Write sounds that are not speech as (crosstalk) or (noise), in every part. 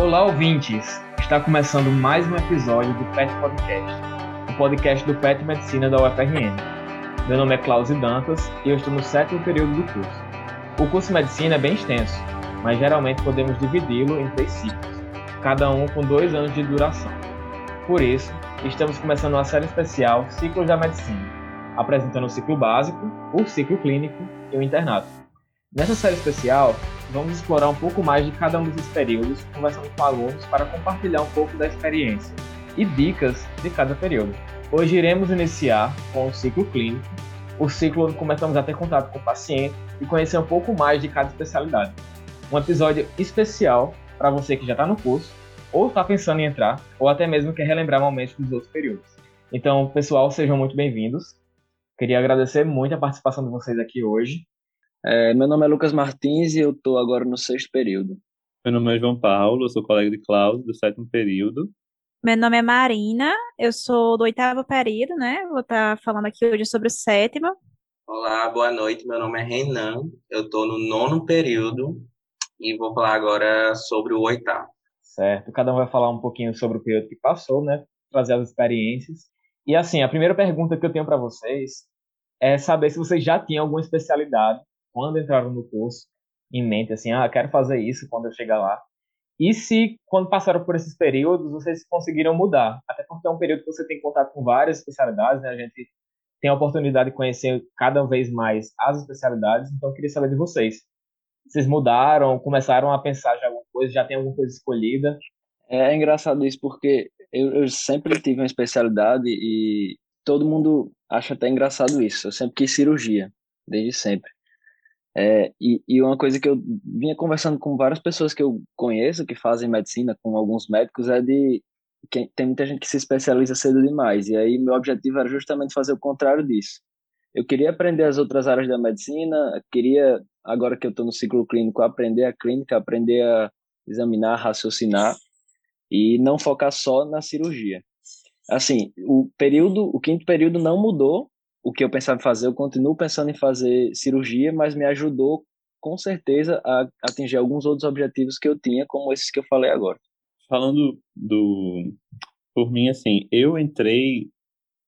Olá, ouvintes! Está começando mais um episódio do PET Podcast, o podcast do PET Medicina da UFRN. Meu nome é Klaus Dantas e eu estou no sétimo período do curso. O curso de Medicina é bem extenso, mas geralmente podemos dividi-lo em três ciclos, cada um com dois anos de duração. Por isso, estamos começando uma série especial Ciclos da Medicina, apresentando o ciclo básico, o ciclo clínico e o internato. Nessa série especial, vamos explorar um pouco mais de cada um desses períodos, conversando com alunos para compartilhar um pouco da experiência e dicas de cada período. Hoje iremos iniciar com o ciclo clínico, o ciclo onde começamos a ter contato com o paciente e conhecer um pouco mais de cada especialidade. Um episódio especial para você que já está no curso, ou está pensando em entrar, ou até mesmo quer relembrar momentos dos outros períodos. Então, pessoal, sejam muito bem-vindos. Queria agradecer muito a participação de vocês aqui hoje é, meu nome é Lucas Martins e eu estou agora no sexto período. Meu nome é João Paulo, eu sou colega de Cláudio, do sétimo período. Meu nome é Marina, eu sou do oitavo período, né? Vou estar tá falando aqui hoje sobre o sétimo. Olá, boa noite. Meu nome é Renan, eu estou no nono período e vou falar agora sobre o oitavo. Certo, cada um vai falar um pouquinho sobre o período que passou, né? Trazer as experiências. E assim, a primeira pergunta que eu tenho para vocês é saber se vocês já tinham alguma especialidade quando entraram no curso em mente, assim, ah, quero fazer isso quando eu chegar lá. E se, quando passaram por esses períodos, vocês conseguiram mudar? Até porque é um período que você tem contato com várias especialidades, né? A gente tem a oportunidade de conhecer cada vez mais as especialidades, então eu queria saber de vocês. Vocês mudaram, começaram a pensar já alguma coisa, já tem alguma coisa escolhida? É, é engraçado isso, porque eu, eu sempre tive uma especialidade e todo mundo acha até engraçado isso. Eu sempre quis cirurgia, desde sempre. É, e, e uma coisa que eu vinha conversando com várias pessoas que eu conheço que fazem medicina, com alguns médicos, é de que tem muita gente que se especializa cedo demais. E aí meu objetivo era justamente fazer o contrário disso. Eu queria aprender as outras áreas da medicina, queria, agora que eu estou no ciclo clínico, aprender a clínica, aprender a examinar, raciocinar e não focar só na cirurgia. Assim, o período, o quinto período não mudou o que eu pensava em fazer, eu continuo pensando em fazer cirurgia, mas me ajudou com certeza a atingir alguns outros objetivos que eu tinha, como esses que eu falei agora. Falando do por mim assim, eu entrei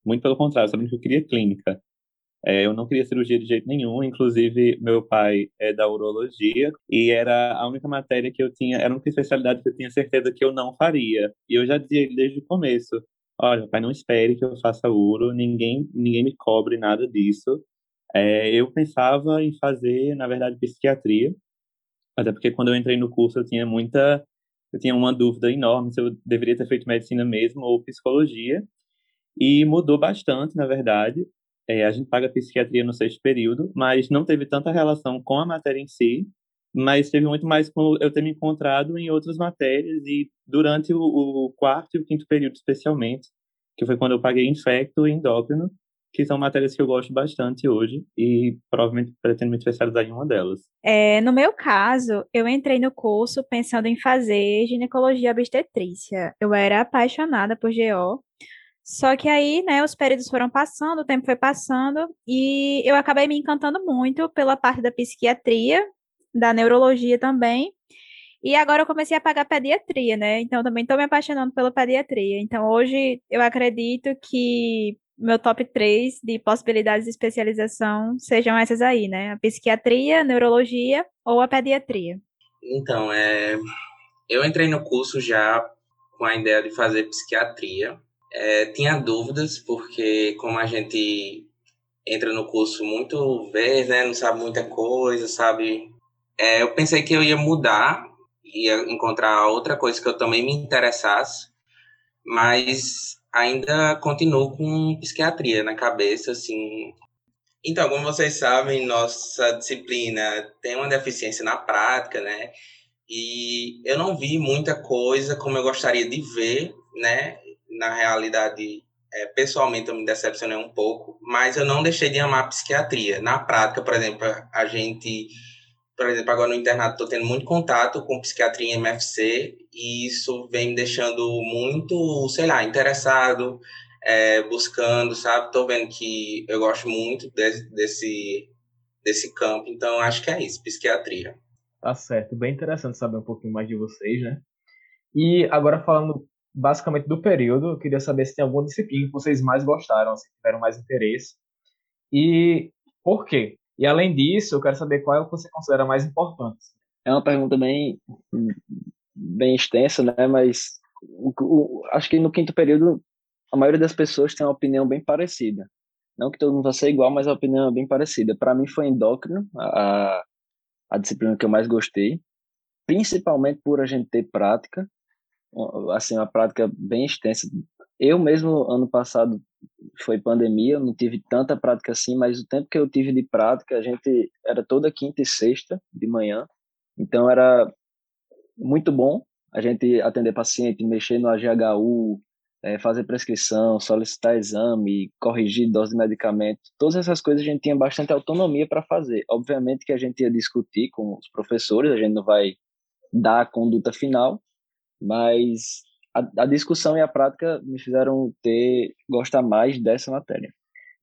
muito pelo contrário, sabendo que eu queria clínica. É, eu não queria cirurgia de jeito nenhum, inclusive meu pai é da urologia e era a única matéria que eu tinha, era a única especialidade que eu tinha certeza que eu não faria. E eu já dizia desde o começo, olha, pai, não espere que eu faça uro, ninguém, ninguém me cobre nada disso. É, eu pensava em fazer, na verdade, psiquiatria, até porque quando eu entrei no curso eu tinha muita, eu tinha uma dúvida enorme se eu deveria ter feito medicina mesmo ou psicologia, e mudou bastante, na verdade. É, a gente paga psiquiatria no sexto período, mas não teve tanta relação com a matéria em si, mas teve muito mais com eu ter me encontrado em outras matérias e durante o, o, quarto e o quinto período especialmente, que foi quando eu paguei infecto e endócrino, que são matérias que eu gosto bastante hoje e provavelmente pretendo me especializar em uma delas. É, no meu caso, eu entrei no curso pensando em fazer ginecologia obstetrícia. Eu era apaixonada por GO, só que aí, né, os períodos foram passando, o tempo foi passando e eu acabei me encantando muito pela parte da psiquiatria, da neurologia também. E agora eu comecei a pagar pediatria, né? Então também estou me apaixonando pela pediatria. Então hoje eu acredito que meu top 3 de possibilidades de especialização sejam essas aí, né? A psiquiatria, neurologia ou a pediatria. Então, é, eu entrei no curso já com a ideia de fazer psiquiatria. É, tinha dúvidas, porque como a gente entra no curso muito vez, né? Não sabe muita coisa, sabe é, eu pensei que eu ia mudar, ia encontrar outra coisa que eu também me interessasse, mas ainda continuo com psiquiatria na cabeça, assim. Então, como vocês sabem, nossa disciplina tem uma deficiência na prática, né? E eu não vi muita coisa como eu gostaria de ver, né? Na realidade, é, pessoalmente eu me decepcionei um pouco, mas eu não deixei de amar psiquiatria. Na prática, por exemplo, a gente por exemplo, agora no internato estou tendo muito contato com psiquiatria em MFC e isso vem me deixando muito, sei lá, interessado, é, buscando, sabe? Estou vendo que eu gosto muito desse, desse, desse campo, então acho que é isso, psiquiatria. Tá certo, bem interessante saber um pouquinho mais de vocês, né? E agora falando basicamente do período, eu queria saber se tem alguma disciplina que vocês mais gostaram, se tiveram mais interesse. E por quê? E além disso, eu quero saber qual é você considera mais importante. É uma pergunta bem, bem extensa, né? Mas o, o, acho que no quinto período a maioria das pessoas tem uma opinião bem parecida. Não que todo mundo vai ser igual, mas a opinião é bem parecida. Para mim foi endócrino a, a disciplina que eu mais gostei, principalmente por a gente ter prática, assim, uma prática bem extensa. Eu mesmo, ano passado, foi pandemia, eu não tive tanta prática assim, mas o tempo que eu tive de prática, a gente era toda quinta e sexta de manhã, então era muito bom a gente atender paciente, mexer no AGHU, é, fazer prescrição, solicitar exame, corrigir dose de medicamento, todas essas coisas a gente tinha bastante autonomia para fazer. Obviamente que a gente ia discutir com os professores, a gente não vai dar a conduta final, mas a, a discussão e a prática me fizeram ter gostar mais dessa matéria.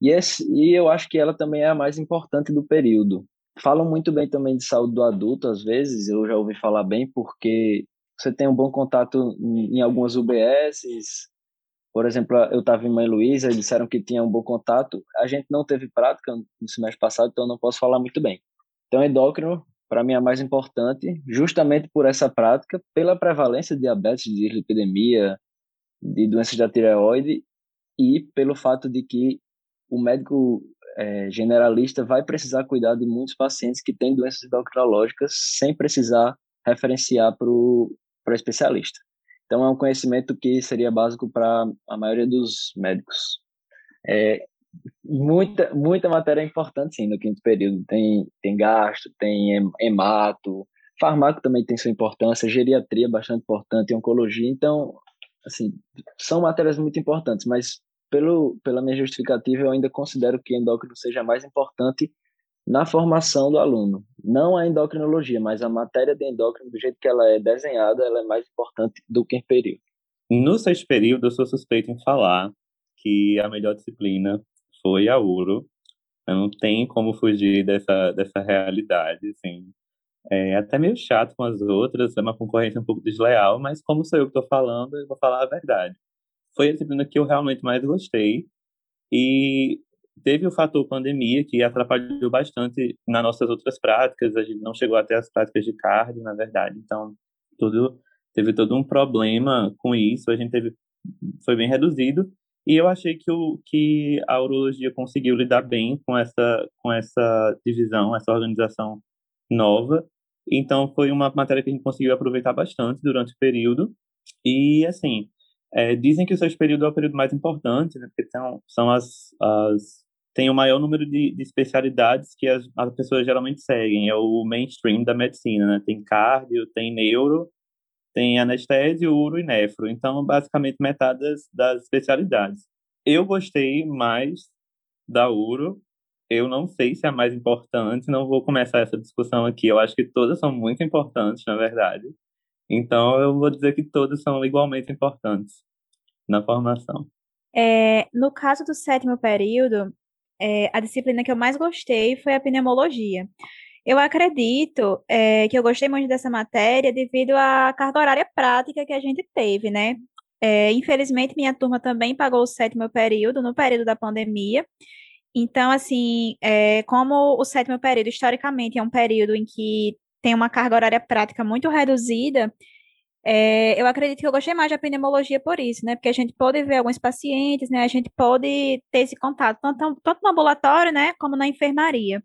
E, esse, e eu acho que ela também é a mais importante do período. Falam muito bem também de saúde do adulto, às vezes, eu já ouvi falar bem, porque você tem um bom contato em, algumas UBSs, por exemplo, eu estava em Mãe Luísa disseram que tinha um bom contato. A gente não teve prática no semestre passado, então não posso falar muito bem. Então, endócrino, para mim, a mais importante, justamente por essa prática, pela prevalência de diabetes, de lipidemia, de doenças da tireoide e pelo fato de que o médico é, generalista vai precisar cuidar de muitos pacientes que têm doenças endocrinológicas sem precisar referenciar para o especialista. Então, é um conhecimento que seria básico para a maioria dos médicos. É, muita, muita matéria importante, sim, no quinto período. Tem, tem gasto, tem hemato, farmaco também tem sua importância, geriatria é bastante importante, oncologia. Então, assim, são matérias muito importantes, mas pelo, pela minha justificativa, eu ainda considero que endócrino seja mais importante na formação do aluno. Não a endocrinologia, mas a matéria de endócrino, do jeito que ela é desenhada, ela é mais importante do que em período. No sexto período, eu sou suspeito em falar que a melhor disciplina foi a URO. Não tem como fugir dessa, dessa realidade, assim. É até meio chato com as outras, é uma concorrência um pouco desleal, mas como sou eu que estou falando, eu vou falar a verdade. Foi a disciplina que eu realmente mais gostei. E Teve o fator pandemia, que atrapalhou bastante nas nossas outras práticas, a gente não chegou até as práticas de cardio, na verdade, então tudo teve todo um problema com isso, a gente teve foi bem reduzido, e eu achei que, o, que a urologia conseguiu lidar bem com essa, com essa divisão, essa organização nova. Então, foi uma matéria que a gente conseguiu aproveitar bastante durante o período. E, assim, é, dizem que o sexto período é o período mais importante, né, porque são, são as, as tem o maior número de, de especialidades que as, as, pessoas geralmente seguem. É o mainstream da medicina, né? Tem cardio, tem neuro, tem anestésio, uro e nefro. Então, basicamente, metade das, das especialidades. Eu gostei mais da uro. Eu não sei se é a mais importante, não vou começar essa discussão aqui. Eu acho que todas são muito importantes, na verdade. Então, eu vou dizer que todas são igualmente importantes na formação. É, no caso do sétimo período, é, a disciplina que eu mais gostei foi a pneumologia. Eu acredito é, que eu gostei muito dessa matéria devido à carga horária prática que a gente teve, né? É, infelizmente, minha turma também pagou o sétimo período, no período da pandemia. Então, assim, é, como o sétimo período, historicamente, é um período em que tem uma carga horária prática muito reduzida, é, eu acredito que eu gostei mais da pneumologia por isso, né? Porque a gente pode ver alguns pacientes, né? A gente pode ter esse contato tanto, tanto no ambulatório, né? Como na enfermaria.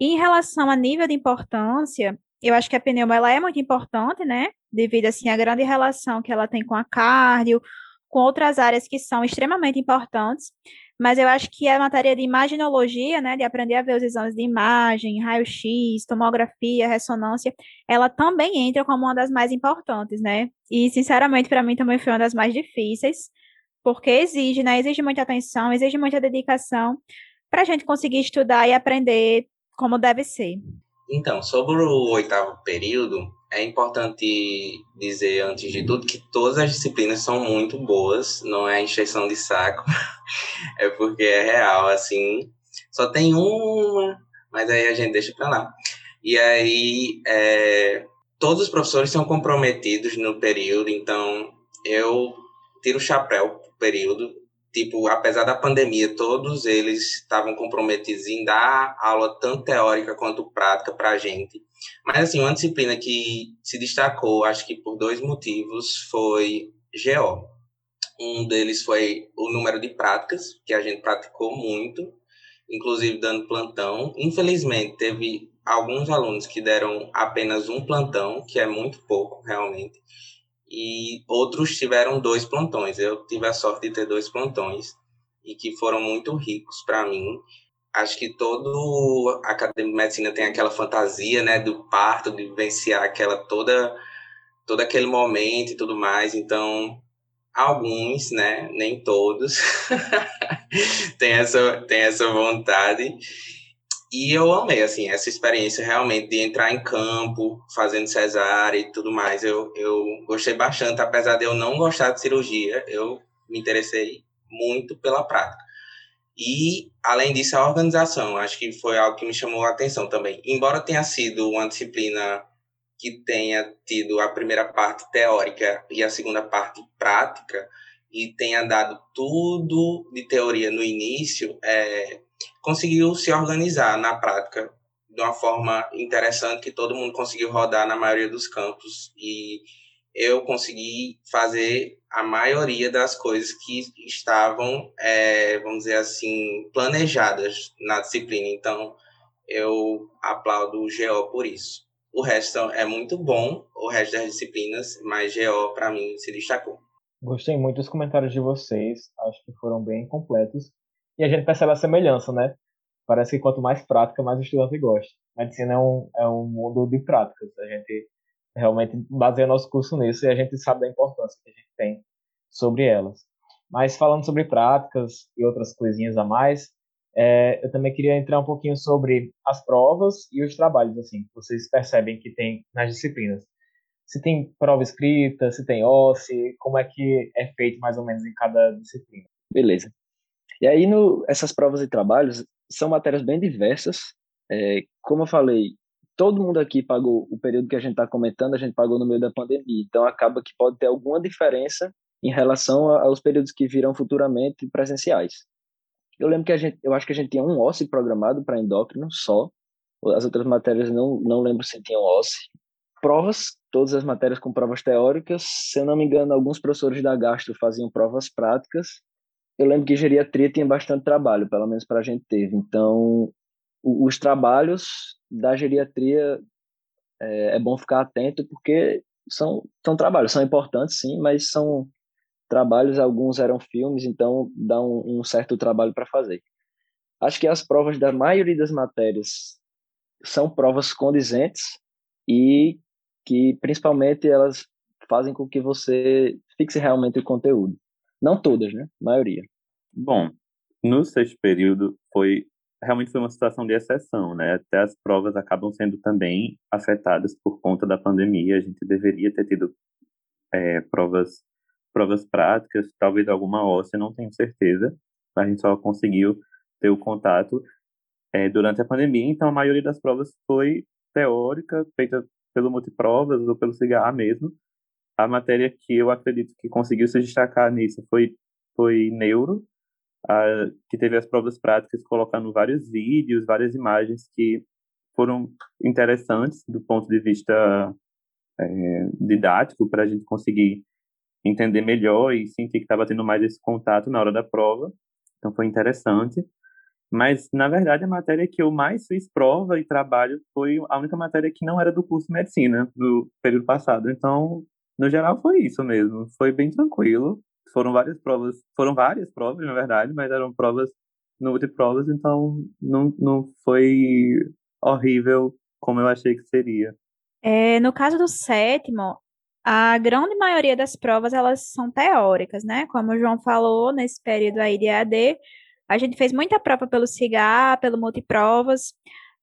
Em relação a nível de importância, eu acho que a pneumo ela é muito importante, né? Devido assim à grande relação que ela tem com a cardio, com outras áreas que são extremamente importantes mas eu acho que a matéria de imaginologia, né, de aprender a ver os exames de imagem, raio-x, tomografia, ressonância, ela também entra como uma das mais importantes, né? E, sinceramente, para mim também foi uma das mais difíceis, porque exige, né, exige muita atenção, exige muita dedicação para a gente conseguir estudar e aprender como deve ser. Então, sobre o oitavo período, é importante dizer, antes de tudo, que todas as disciplinas são muito boas, não é encheção de saco, (laughs) é porque é real, assim. Só tem uma, mas aí a gente deixa pra lá. E aí, é, todos os professores são comprometidos no período, então eu tiro o chapéu pro período. Tipo, apesar da pandemia, todos eles estavam comprometidos em dar aula tanto teórica quanto prática para a gente. Mas, assim, uma disciplina que se destacou, acho que por dois motivos, foi GO. Um deles foi o número de práticas, que a gente praticou muito, inclusive dando plantão. Infelizmente, teve alguns alunos que deram apenas um plantão, que é muito pouco, realmente e outros tiveram dois plantões. Eu tive a sorte de ter dois plantões e que foram muito ricos para mim. Acho que todo acadêmico de medicina tem aquela fantasia, né, do parto, de vivenciar aquela toda todo aquele momento e tudo mais. Então, alguns, né, nem todos, (laughs) tem essa tem essa vontade. E eu amei, assim, essa experiência realmente de entrar em campo, fazendo cesárea e tudo mais. Eu, eu gostei bastante, apesar de eu não gostar de cirurgia, eu me interessei muito pela prática. E, além disso, a organização, acho que foi algo que me chamou a atenção também. Embora tenha sido uma disciplina que tenha tido a primeira parte teórica e a segunda parte prática, e tenha dado tudo de teoria no início, é, conseguiu se organizar na prática de uma forma interessante que todo mundo conseguiu rodar na maioria dos campos e eu consegui fazer a maioria das coisas que estavam, é, vamos dizer assim, planejadas na disciplina. Então, eu aplaudo o GO por isso. O resto é muito bom, o resto das disciplinas, mas GO, para mim, se destacou. Gostei muito dos comentários de vocês, acho que foram bem completos. E a gente percebe a semelhança, né? Parece que quanto mais prática, mais o estudante gosta. Medicina é um, é um mundo de práticas. A gente realmente baseia nosso curso nisso e a gente sabe da importância que a gente tem sobre elas. Mas falando sobre práticas e outras coisinhas a mais, é, eu também queria entrar um pouquinho sobre as provas e os trabalhos, assim, vocês percebem que tem nas disciplinas. Se tem prova escrita, se tem OSCE, como é que é feito mais ou menos em cada disciplina? Beleza. E aí, no, essas provas e trabalhos são matérias bem diversas. É, como eu falei, todo mundo aqui pagou o período que a gente está comentando, a gente pagou no meio da pandemia. Então, acaba que pode ter alguma diferença em relação aos períodos que virão futuramente presenciais. Eu lembro que a gente, eu acho que a gente tinha um OSCE programado para endócrino só. As outras matérias não, não lembro se tinham OSCE. Provas, todas as matérias com provas teóricas. Se eu não me engano, alguns professores da Gastro faziam provas práticas eu lembro que geriatria tinha bastante trabalho, pelo menos para a gente teve. Então, os trabalhos da geriatria é, é, bom ficar atento porque são, são trabalhos, são importantes sim, mas são trabalhos, alguns eram filmes, então dá um, um certo trabalho para fazer. Acho que as provas da maioria das matérias são provas condizentes e que principalmente elas fazem com que você fixe realmente o conteúdo. Não todas, né? A maioria. Bom, no sexto período foi realmente foi uma situação de exceção, né? Até as provas acabam sendo também afetadas por conta da pandemia. A gente deveria ter tido é, provas provas práticas, talvez alguma óssea, não tenho certeza. A gente só conseguiu ter o contato é, durante a pandemia, então a maioria das provas foi teórica, feita pelo multiprovas ou pelo CIGA mesmo a matéria que eu acredito que conseguiu se destacar nisso foi, foi neuro, a, que teve as provas práticas colocando vários vídeos, várias imagens que foram interessantes do ponto de vista é, didático para a gente conseguir entender melhor e sentir que estava tendo mais esse contato na hora da prova. Então foi interessante. Mas, na verdade, a matéria que eu mais fiz prova e trabalho foi a única matéria que não era do curso de medicina do período passado. Então, no geral foi isso mesmo, foi bem tranquilo. Foram várias provas, foram várias provas, na verdade, mas eram provas multiprovas, então não, não foi horrível como eu achei que seria. É, no caso do sétimo, a grande maioria das provas elas são teóricas, né? Como o João falou, nesse período aí de AD, a gente fez muita prova pelo CIGA, pelo multiprovas.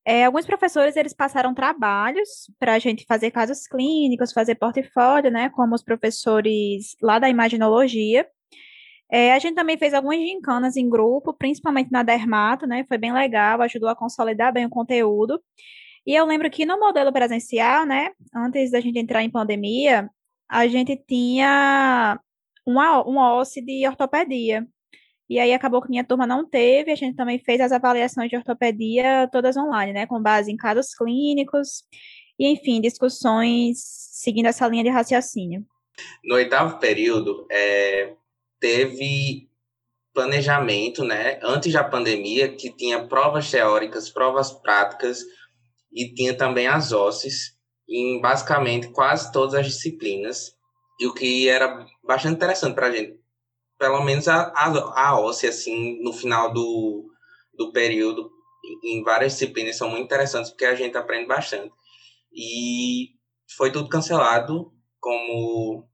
É, alguns professores eles passaram trabalhos para a gente fazer casos clínicos, fazer portfólio, né? Como os professores lá da imaginologia. É, a gente também fez algumas gincanas em grupo, principalmente na Dermato, né? Foi bem legal, ajudou a consolidar bem o conteúdo. E eu lembro que no modelo presencial, né, antes da gente entrar em pandemia, a gente tinha uma, uma OSCE de ortopedia. E aí acabou que minha turma não teve, a gente também fez as avaliações de ortopedia todas online, né, com base em casos clínicos e, enfim, discussões seguindo essa linha de raciocínio. No oitavo período, é, teve planejamento, né, antes da pandemia, que tinha provas teóricas, provas práticas e tinha também as OSCEs em basicamente quase todas as disciplinas. E o que era bastante interessante para a gente, pelo menos a, a, a OSCE, assim, no final do, do período, em várias disciplinas, são muito interessantes porque a gente aprende bastante. E foi tudo cancelado, como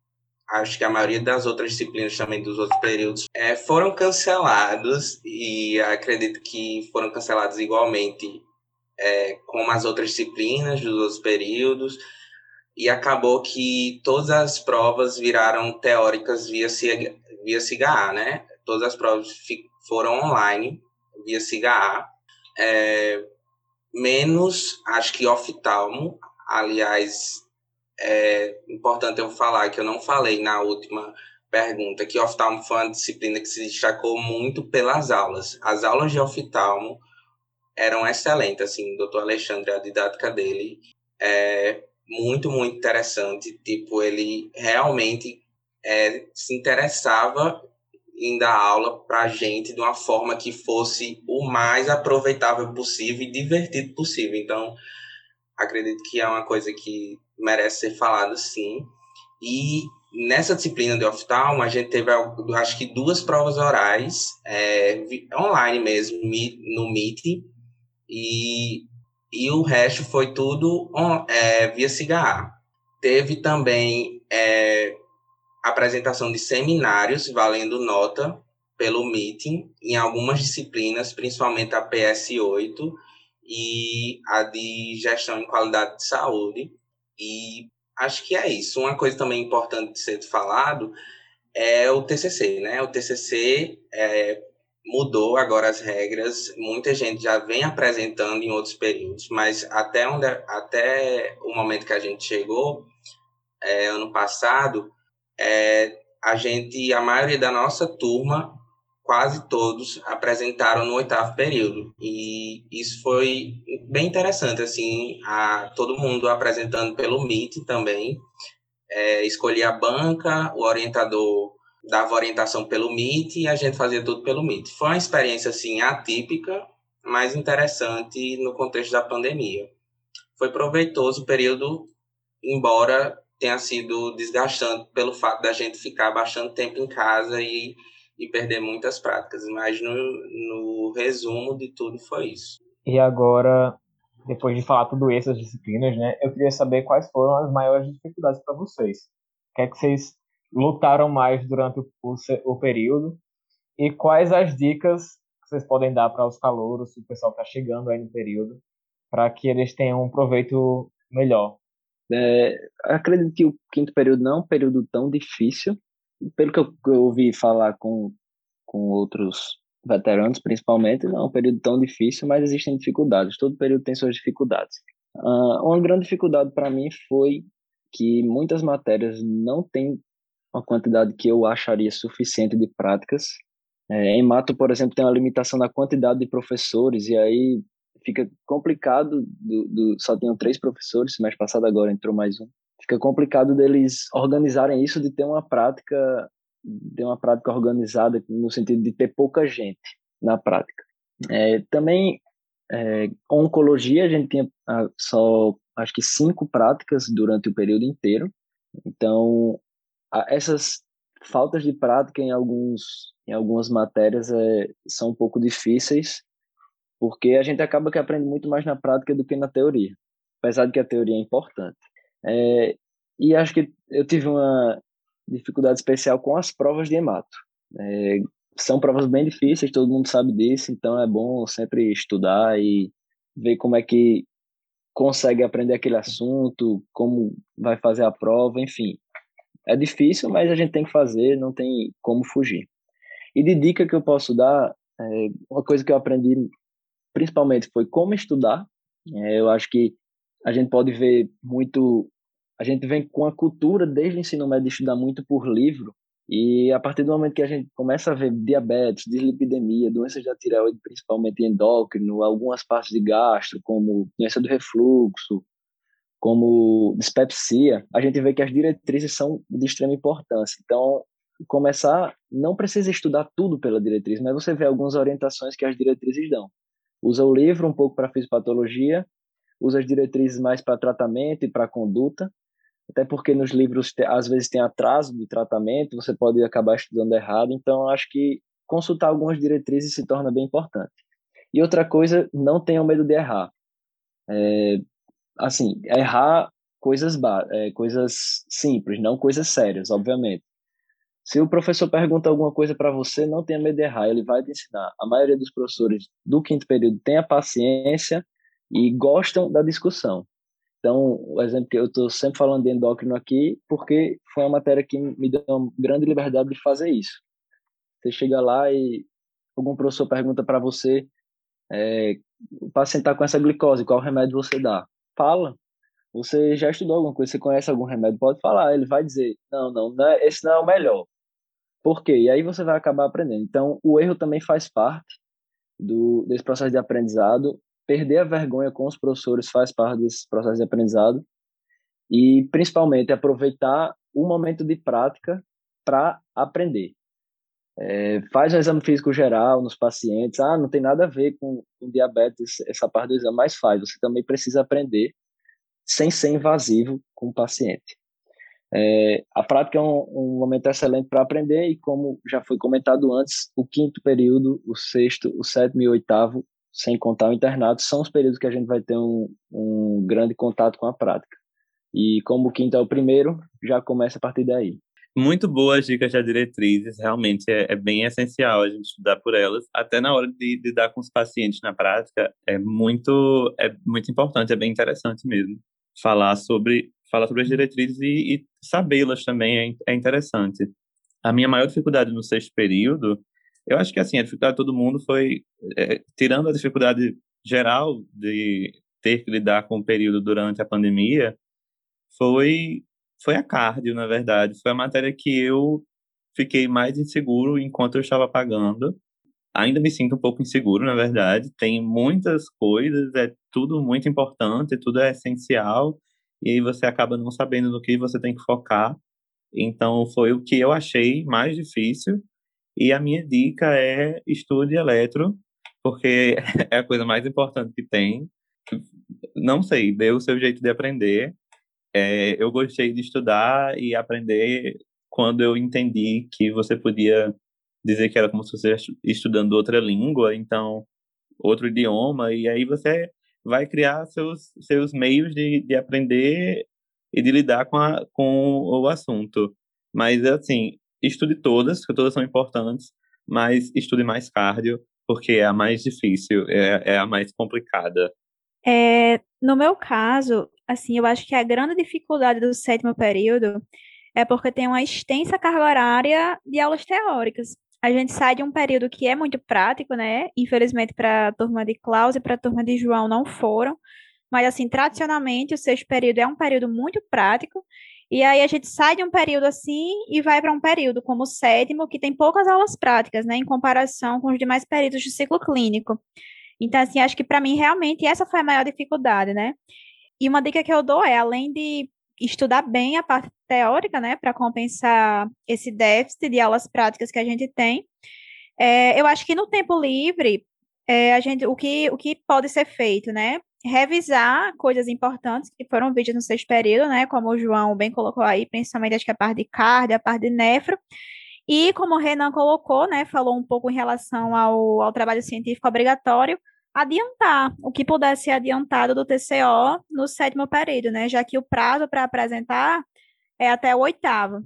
acho que a maioria das outras disciplinas também dos outros períodos é, foram cancelados e acredito que foram cancelados igualmente é, como as outras disciplinas dos outros períodos, e acabou que todas as provas viraram teóricas via, via CIGA, né? Todas as provas foram online via CIGA, é, menos, acho que oftalmo, aliás, é importante eu falar que eu não falei na última pergunta que oftalmo foi uma disciplina que se destacou muito pelas aulas. As aulas de oftalmo eram excelentes, assim, o doutor Alexandre, a didática dele é muito, muito interessante, tipo, ele realmente é, se interessava em dar aula para a gente de uma forma que fosse o mais aproveitável possível e divertido possível. Então, acredito que é uma coisa que merece ser falada, sim. E nessa disciplina de oftalmo, a gente teve, acho que, duas provas orais, é, online mesmo, no Meet, e, e o resto foi tudo on, é, via cigarro. Teve também é, apresentação de seminários valendo nota pelo meeting em algumas disciplinas, principalmente a PS8 e a de gestão em qualidade de saúde. E acho que é isso. Uma coisa também importante de ser falado é o TCC, né? O TCC é, mudou agora as regras, muita gente já vem apresentando em outros períodos, mas até, onde, até o momento que a gente chegou, é, ano passado, é, a gente, a maioria da nossa turma, quase todos apresentaram no oitavo período, e isso foi bem interessante, assim, a, todo mundo apresentando pelo MIT também, é, escolhi a banca, o orientador dava orientação pelo Meet e a gente fazia tudo pelo Meet. Foi uma experiência assim atípica, mas interessante no contexto da pandemia. Foi proveitoso o período, embora tenha sido desgastante pelo fato da gente ficar bastante tempo em casa e, e perder muitas práticas. Mas no, no resumo de tudo foi isso. E agora, depois de falar tudo essas disciplinas, né, eu queria saber quais foram as maiores dificuldades para vocês. O que é que vocês lutaram mais durante o, o, o período e quais as dicas que vocês podem dar para os calouros, o pessoal está chegando aí no período, para que eles tenham um proveito melhor. É, acredito que o quinto período não é um período tão difícil, pelo que eu, eu ouvi falar com, com outros veteranos, principalmente, não é um período tão difícil, mas existem dificuldades. Todo período tem suas dificuldades. Uh, uma grande dificuldade para mim foi que muitas matérias não têm uma quantidade que eu acharia suficiente de práticas. É, em mato, por exemplo, tem uma limitação na quantidade de professores, e aí fica complicado, do, do, só tinham três professores, mês passado agora entrou mais um, fica complicado deles organizarem isso de ter uma prática, de uma prática organizada no sentido de ter pouca gente na prática. É, também, é, oncologia, a gente tinha ah, só, acho que cinco práticas durante o período inteiro, então essas faltas de prática em alguns em algumas matérias é, são um pouco difíceis porque a gente acaba que aprende muito mais na prática do que na teoria. Apesar de que a teoria é importante. É, e acho que eu tive uma dificuldade especial com as provas de hemato. É, são provas bem difíceis todo mundo sabe disso então é bom sempre estudar e ver como é que consegue aprender aquele assunto como vai fazer a prova enfim. É difícil, mas a gente tem que fazer, não tem como fugir. E de dica que eu posso dar, é, uma coisa que eu aprendi principalmente foi como estudar. É, eu acho que a gente pode ver muito, a gente vem com a cultura desde o ensino médio de estudar muito por livro, e a partir do momento que a gente começa a ver diabetes, dislipidemia, doenças da tireoide, principalmente endócrino, algumas partes de gastro, como doença do refluxo, como dispepsia, a gente vê que as diretrizes são de extrema importância. Então, começar, não precisa estudar tudo pela diretriz, mas você vê algumas orientações que as diretrizes dão. Usa o livro um pouco para fisiopatologia, usa as diretrizes mais para tratamento e para conduta, até porque nos livros às vezes tem atraso de tratamento, você pode acabar estudando errado, então acho que consultar algumas diretrizes se torna bem importante. E outra coisa, não tenham medo de errar. É, assim, errar coisas, é, coisas simples, não coisas sérias, obviamente. Se o professor pergunta alguma coisa para você, não tenha medo de errar, ele vai te ensinar. A maioria dos professores do quinto período tem a paciência e gostam da discussão. Então, o exemplo que eu estou sempre falando de endócrino aqui, porque foi uma matéria que me deu uma grande liberdade de fazer isso. Você chega lá e algum professor pergunta para você, é, o paciente está com essa glicose, qual remédio você dá? Fala. Você já estudou alguma coisa, você conhece algum remédio, pode falar. Ele vai dizer, não, não, não é, esse não é o melhor. Por quê? E aí você vai acabar aprendendo. Então, o erro também faz parte do, desse processo de aprendizado perder a vergonha com os professores faz parte desse processo de aprendizado e principalmente aproveitar o momento de prática para aprender. É, faz um exame físico geral nos pacientes. Ah, não tem nada a ver com, com diabetes, essa parte do exame, mas faz. Você também precisa aprender sem ser invasivo com o paciente. É, a prática é um, um momento excelente para aprender e, como já foi comentado antes, o quinto período, o sexto, o sétimo e o oitavo sem contar o internato, são os períodos que a gente vai ter um, um grande contato com a prática. E como o quinto é o primeiro, já começa a partir daí. Muito boas dicas das diretrizes, realmente é, é, bem essencial a gente estudar por elas. Até na hora de lidar com os pacientes na prática, é muito, é muito importante, é bem interessante mesmo. Falar sobre, falar sobre as diretrizes e, e sabê-las também é, é interessante. A minha maior dificuldade no sexto período eu acho que assim, a dificuldade de todo mundo foi, é, tirando a dificuldade geral de ter que lidar com o período durante a pandemia, foi, foi a cardio, na verdade. Foi a matéria que eu fiquei mais inseguro enquanto eu estava pagando. Ainda me sinto um pouco inseguro, na verdade. Tem muitas coisas, é tudo muito importante, tudo é essencial, e você acaba não sabendo no que você tem que focar. Então, foi o que eu achei mais difícil e a minha dica é estude eletro, porque (laughs) é a coisa mais importante que tem. Não sei, dê o seu jeito de aprender. É, eu gostei de estudar e aprender quando eu entendi que você podia dizer que era como se você estivesse estudando outra língua, então outro idioma, e aí você vai criar seus, seus meios de, de aprender e de lidar com, a, com o assunto. Mas, assim, estude todas, porque todas são importantes, mas estude mais cardio, porque é a mais difícil, é, é a mais complicada. É, no meu caso, assim, eu acho que a grande dificuldade do sétimo período é porque tem uma extensa carga horária de aulas teóricas. A gente sai de um período que é muito prático, né? Infelizmente, para a turma de Klaus e para a turma de João não foram. Mas, assim, tradicionalmente, o sexto período é um período muito prático. E aí a gente sai de um período assim e vai para um período como o sétimo, que tem poucas aulas práticas, né, em comparação com os demais períodos de ciclo clínico. Então, assim, acho que para mim realmente essa foi a maior dificuldade, né? E uma dica que eu dou é, além de estudar bem a parte teórica, né, para compensar esse déficit de aulas práticas que a gente tem, é, eu acho que no tempo livre, é, a gente, o que, o que pode ser feito, né? revisar coisas importantes que foram vistas no sexto período, né? Como o João bem colocou aí, principalmente acho que a parte de cardio, a parte de nefro. E como o Renan colocou, né? Falou um pouco em relação ao, ao trabalho científico obrigatório, adiantar o que pudesse ser adiantado do TCO no sétimo período, né? Já que o prazo para apresentar é até o oitavo.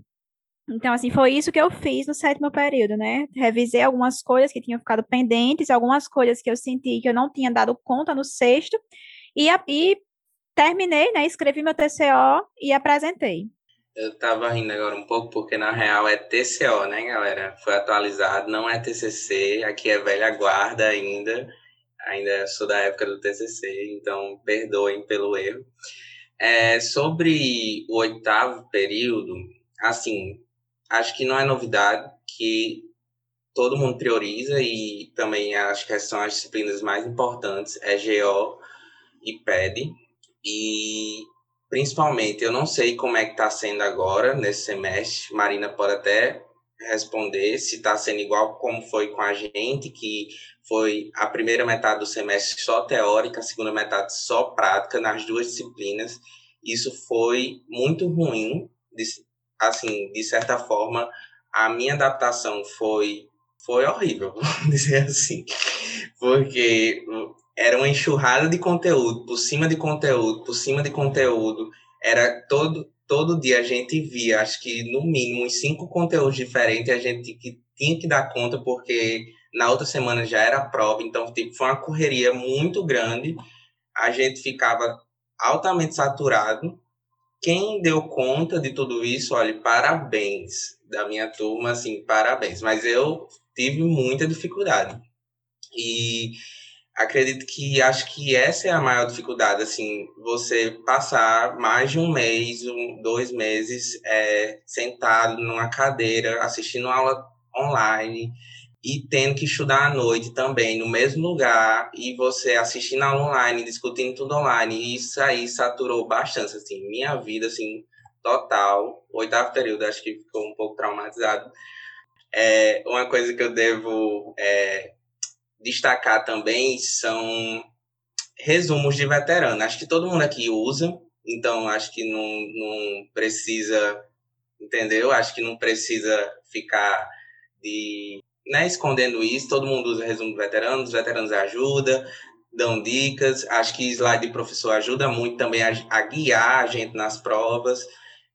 Então, assim, foi isso que eu fiz no sétimo período, né? Revisei algumas coisas que tinham ficado pendentes, algumas coisas que eu senti que eu não tinha dado conta no sexto, e, e terminei, né? Escrevi meu TCO e apresentei. Eu tava rindo agora um pouco, porque na real é TCO, né, galera? Foi atualizado, não é TCC, aqui é velha guarda ainda. ainda sou da época do TCC, então perdoem pelo erro. É, sobre o oitavo período, assim, acho que não é novidade que todo mundo prioriza e também acho que são as disciplinas mais importantes, é GO e PED. E principalmente, eu não sei como é que está sendo agora nesse semestre, Marina pode até responder se está sendo igual como foi com a gente, que foi a primeira metade do semestre só teórica, a segunda metade só prática nas duas disciplinas. Isso foi muito ruim, assim, de certa forma, a minha adaptação foi foi horrível, (laughs) vamos dizer assim, porque era uma enxurrada de conteúdo, por cima de conteúdo, por cima de conteúdo, era todo todo dia a gente via, acho que no mínimo uns cinco conteúdos diferentes a gente que tinha que dar conta porque na outra semana já era prova, então tipo, foi uma correria muito grande, a gente ficava altamente saturado. Quem deu conta de tudo isso, olha, parabéns da minha turma, assim, parabéns. Mas eu tive muita dificuldade. E acredito que acho que essa é a maior dificuldade, assim, você passar mais de um mês, um, dois meses é, sentado numa cadeira, assistindo aula online e tendo que estudar à noite também, no mesmo lugar, e você assistindo aula online, discutindo tudo online, e isso aí saturou bastante, assim, minha vida, assim, total. oitavo período, acho que ficou um pouco traumatizado. É, uma coisa que eu devo é, destacar também são resumos de veterano. Acho que todo mundo aqui usa, então acho que não, não precisa, entendeu? Acho que não precisa ficar de né, escondendo isso. Todo mundo usa resumo de veteranos, os veteranos ajudam, dão dicas. Acho que slide de professor ajuda muito também a, a guiar a gente nas provas.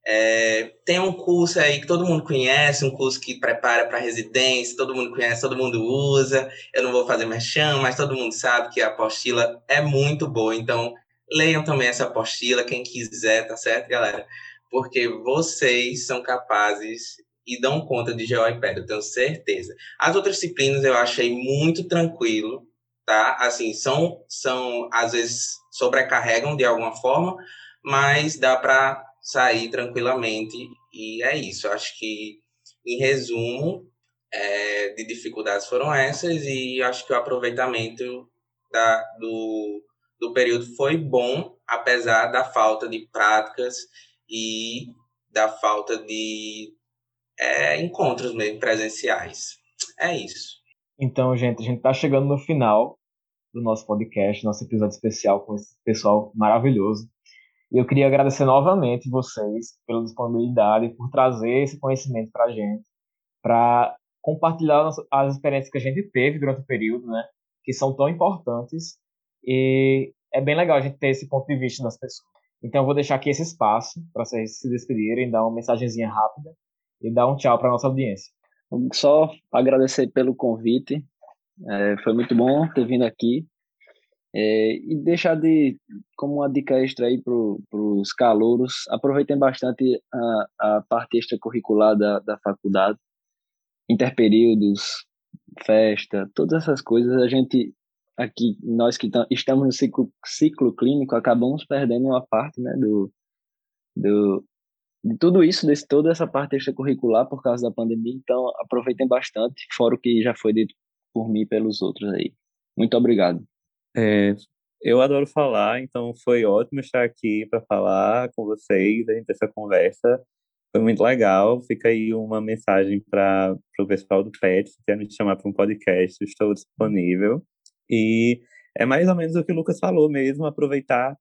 É, tem um curso aí que todo mundo conhece, um curso que prepara para residência, todo mundo conhece, todo mundo usa. Eu não vou fazer merchan, mas todo mundo sabe que a apostila é muito boa. Então, leiam também essa apostila, quem quiser, tá certo, galera? Porque vocês são capazes e dão conta de e eu tenho certeza. As outras disciplinas eu achei muito tranquilo, tá? Assim, são, são às vezes sobrecarregam de alguma forma, mas dá para sair tranquilamente. E é isso. Acho que, em resumo, é, de dificuldades foram essas, e acho que o aproveitamento da, do, do período foi bom, apesar da falta de práticas e da falta de é, encontros mesmo presenciais. É isso. Então, gente, a gente está chegando no final do nosso podcast, nosso episódio especial com esse pessoal maravilhoso. E eu queria agradecer novamente vocês pela disponibilidade, por trazer esse conhecimento para a gente, para compartilhar as experiências que a gente teve durante o período, né? Que são tão importantes. E é bem legal a gente ter esse ponto de vista das pessoas. Então, eu vou deixar aqui esse espaço para vocês se despedirem, dar uma mensagenzinha rápida e dar um tchau para nossa audiência. Só agradecer pelo convite. É, foi muito bom ter vindo aqui. É, e deixar de, como uma dica extra aí para os calouros, aproveitem bastante a, a parte extracurricular da, da faculdade, interperíodos, festa, todas essas coisas, a gente aqui, nós que estamos no ciclo, ciclo clínico, acabamos perdendo uma parte né, do, do, de tudo isso, desse, toda essa parte extracurricular por causa da pandemia, então aproveitem bastante, fora o que já foi dito por mim e pelos outros aí. Muito obrigado. É, eu adoro falar, então foi ótimo estar aqui para falar com vocês, a gente ter essa conversa. Foi muito legal. Fica aí uma mensagem para o pessoal do PET, se quer me chamar para um podcast, estou disponível. E é mais ou menos o que o Lucas falou mesmo, aproveitar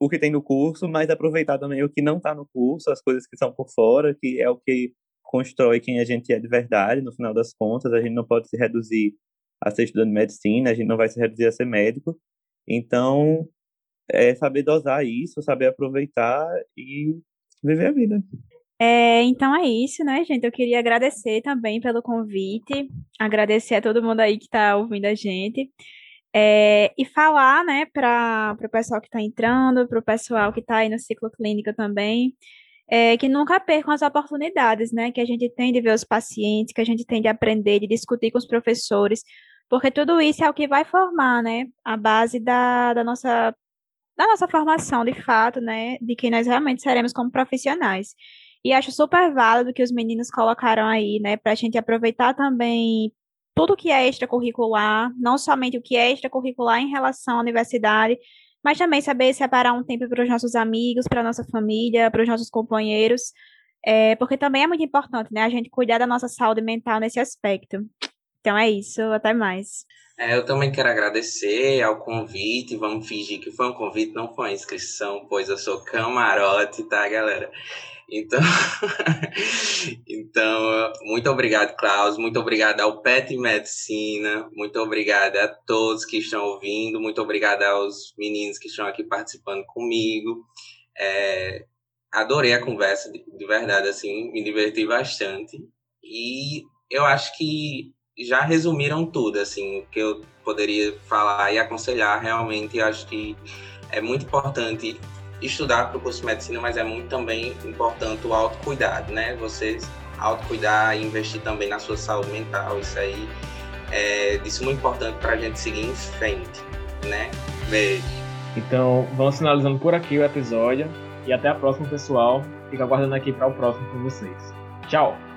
o que tem no curso, mas aproveitar também o que não está no curso, as coisas que são por fora, que é o que constrói quem a gente é de verdade, no final das contas. A gente não pode se reduzir a ser estudante de medicina, a gente não vai se reduzir a ser médico. Então, é saber dosar isso, saber aproveitar e viver a vida. É, então é isso, né, gente? Eu queria agradecer também pelo convite, agradecer a todo mundo aí que está ouvindo a gente. É, e falar, né, para o pessoal que está entrando, para o pessoal que está aí no ciclo clínico também, é, que nunca percam as oportunidades, né, que a gente tem de ver os pacientes, que a gente tem de aprender, de discutir com os professores, porque tudo isso é o que vai formar, né, a base da, da nossa da nossa formação, de fato, né, de quem nós realmente seremos como profissionais. E acho super válido que os meninos colocaram aí, né, para a gente aproveitar também tudo que é extracurricular, não somente o que é extracurricular em relação à universidade, mas também saber separar um tempo para os nossos amigos, para nossa família, para os nossos companheiros, é, porque também é muito importante, né, a gente cuidar da nossa saúde mental nesse aspecto. Então é isso, até mais. É, eu também quero agradecer ao convite. Vamos fingir que foi um convite, não foi uma inscrição, pois eu sou camarote, tá, galera? Então, (laughs) então muito obrigado, Klaus. Muito obrigado ao PET Medicina. Muito obrigado a todos que estão ouvindo. Muito obrigado aos meninos que estão aqui participando comigo. É, adorei a conversa, de, de verdade, assim, me diverti bastante. E eu acho que já resumiram tudo, assim, o que eu poderia falar e aconselhar. Realmente, acho que é muito importante estudar para o curso de medicina, mas é muito também importante o autocuidado, né? Você autocuidar e investir também na sua saúde mental. Isso aí é de suma importante para a gente seguir em frente, né? Beijo. Então, vamos finalizando por aqui o episódio. E até a próxima, pessoal. Fico aguardando aqui para o próximo com vocês. Tchau!